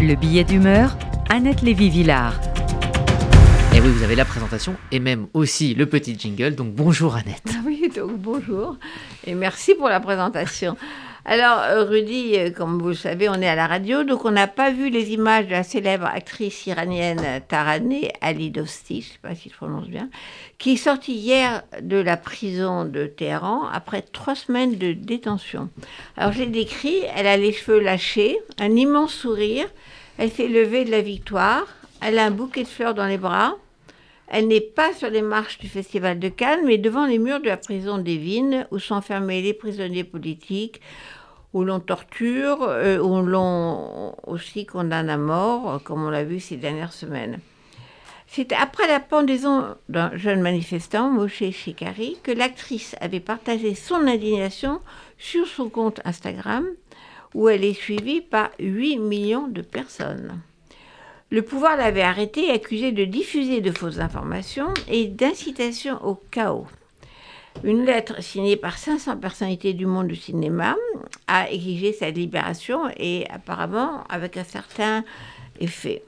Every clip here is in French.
Le billet d'humeur, Annette Lévy-Villard. Et oui, vous avez la présentation et même aussi le petit jingle. Donc bonjour Annette. Ah oui, donc bonjour et merci pour la présentation. Alors, euh, Rudy, euh, comme vous le savez, on est à la radio, donc on n'a pas vu les images de la célèbre actrice iranienne Taraneh Ali Dosti, je ne sais pas si je prononce bien, qui est sortie hier de la prison de Téhéran après trois semaines de détention. Alors, j'ai décrit, elle a les cheveux lâchés, un immense sourire, elle fait lever de la victoire, elle a un bouquet de fleurs dans les bras, elle n'est pas sur les marches du Festival de Cannes, mais devant les murs de la prison d'Evin, où sont enfermés les prisonniers politiques, où l'on torture, euh, où l'on aussi condamne à mort, comme on l'a vu ces dernières semaines. C'est après la pendaison d'un jeune manifestant, Moshe Shikari, que l'actrice avait partagé son indignation sur son compte Instagram, où elle est suivie par 8 millions de personnes. Le pouvoir l'avait arrêté et accusé de diffuser de fausses informations et d'incitation au chaos. Une lettre signée par 500 personnalités du monde du cinéma a exigé sa libération et apparemment avec un certain effet.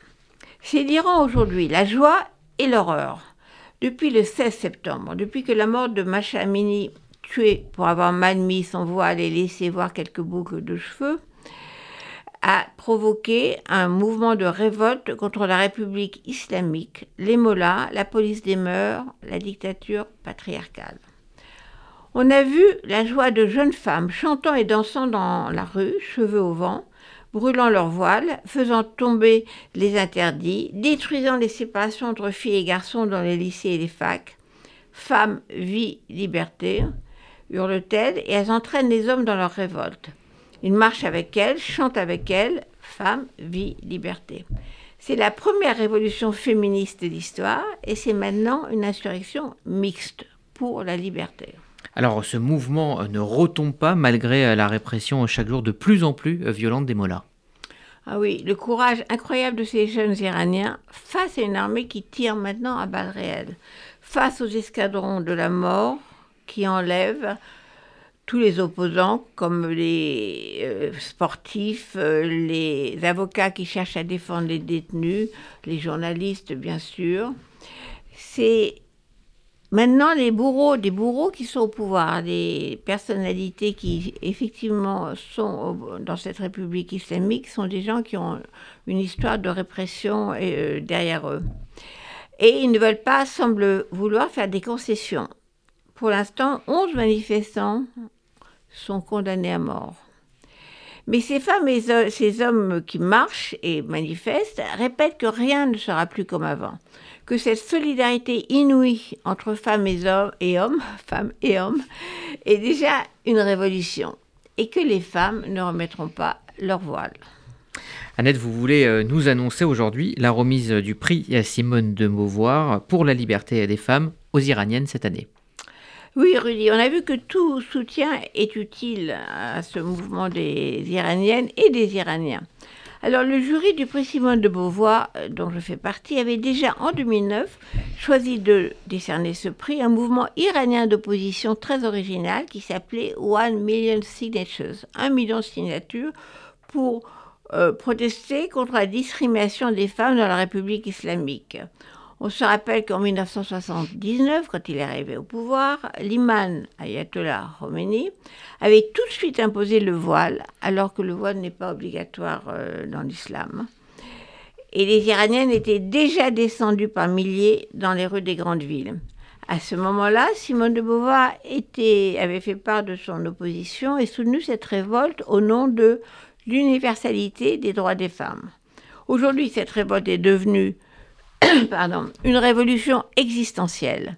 C'est l'Iran aujourd'hui, la joie et l'horreur. Depuis le 16 septembre, depuis que la mort de Masha Amini, tuée pour avoir mal mis son voile et laissé voir quelques boucles de cheveux, a provoqué un mouvement de révolte contre la République islamique, les mollahs, la police des mœurs, la dictature patriarcale. On a vu la joie de jeunes femmes chantant et dansant dans la rue, cheveux au vent, brûlant leurs voiles, faisant tomber les interdits, détruisant les séparations entre filles et garçons dans les lycées et les facs. Femmes, vie, liberté, hurlent-elles, et elles entraînent les hommes dans leur révolte. Il marche avec elle, chante avec elle, femme, vie, liberté. C'est la première révolution féministe de l'histoire et c'est maintenant une insurrection mixte pour la liberté. Alors ce mouvement ne retombe pas malgré la répression chaque jour de plus en plus violente des mollahs. Ah oui, le courage incroyable de ces jeunes Iraniens face à une armée qui tire maintenant à balles réelles, face aux escadrons de la mort qui enlèvent tous les opposants, comme les euh, sportifs, euh, les avocats qui cherchent à défendre les détenus, les journalistes, bien sûr. C'est maintenant les bourreaux, des bourreaux qui sont au pouvoir, des personnalités qui effectivement sont dans cette République islamique, sont des gens qui ont une histoire de répression euh, derrière eux. Et ils ne veulent pas, semblent vouloir faire des concessions. Pour l'instant, 11 manifestants sont condamnés à mort. Mais ces femmes et ces hommes qui marchent et manifestent répètent que rien ne sera plus comme avant, que cette solidarité inouïe entre femmes et hommes, et hommes, femmes et hommes est déjà une révolution et que les femmes ne remettront pas leur voile. Annette, vous voulez euh, nous annoncer aujourd'hui la remise du prix à Simone de Beauvoir pour la liberté des femmes aux Iraniennes cette année. Oui, Rudy, on a vu que tout soutien est utile à ce mouvement des Iraniennes et des Iraniens. Alors, le jury du prix Simone de Beauvoir, euh, dont je fais partie, avait déjà en 2009 choisi de décerner ce prix un mouvement iranien d'opposition très original qui s'appelait One Million Signatures, un million de signatures pour euh, protester contre la discrimination des femmes dans la République islamique. On se rappelle qu'en 1979, quand il est arrivé au pouvoir, l'imam Ayatollah Khomeini avait tout de suite imposé le voile, alors que le voile n'est pas obligatoire euh, dans l'islam. Et les Iraniennes étaient déjà descendues par milliers dans les rues des grandes villes. À ce moment-là, Simone de Beauvoir avait fait part de son opposition et soutenu cette révolte au nom de l'universalité des droits des femmes. Aujourd'hui, cette révolte est devenue pardon, une révolution existentielle.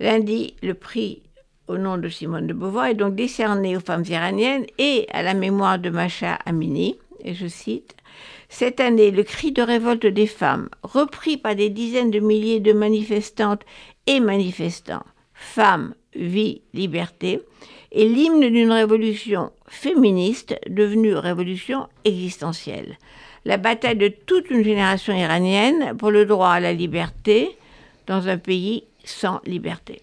Lundi, le prix au nom de Simone de Beauvoir est donc décerné aux femmes iraniennes et à la mémoire de Macha Amini. Et je cite Cette année, le cri de révolte des femmes, repris par des dizaines de milliers de manifestantes et manifestants, femmes, vie, liberté, est l'hymne d'une révolution féministe devenue révolution existentielle la bataille de toute une génération iranienne pour le droit à la liberté dans un pays sans liberté.